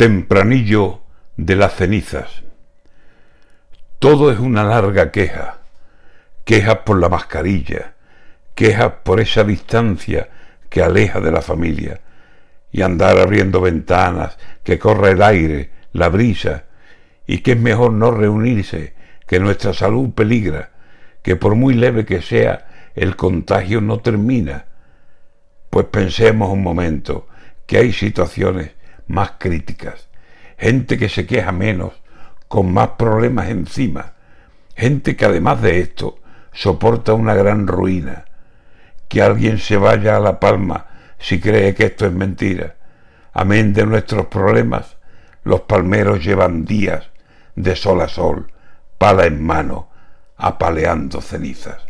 Tempranillo de las cenizas. Todo es una larga queja. Quejas por la mascarilla, quejas por esa distancia que aleja de la familia, y andar abriendo ventanas, que corre el aire, la brisa, y que es mejor no reunirse, que nuestra salud peligra, que por muy leve que sea, el contagio no termina. Pues pensemos un momento que hay situaciones más críticas gente que se queja menos, con más problemas encima, gente que además de esto soporta una gran ruina, que alguien se vaya a la palma si cree que esto es mentira. Amén de nuestros problemas, los palmeros llevan días de sol a sol, pala en mano, apaleando cenizas.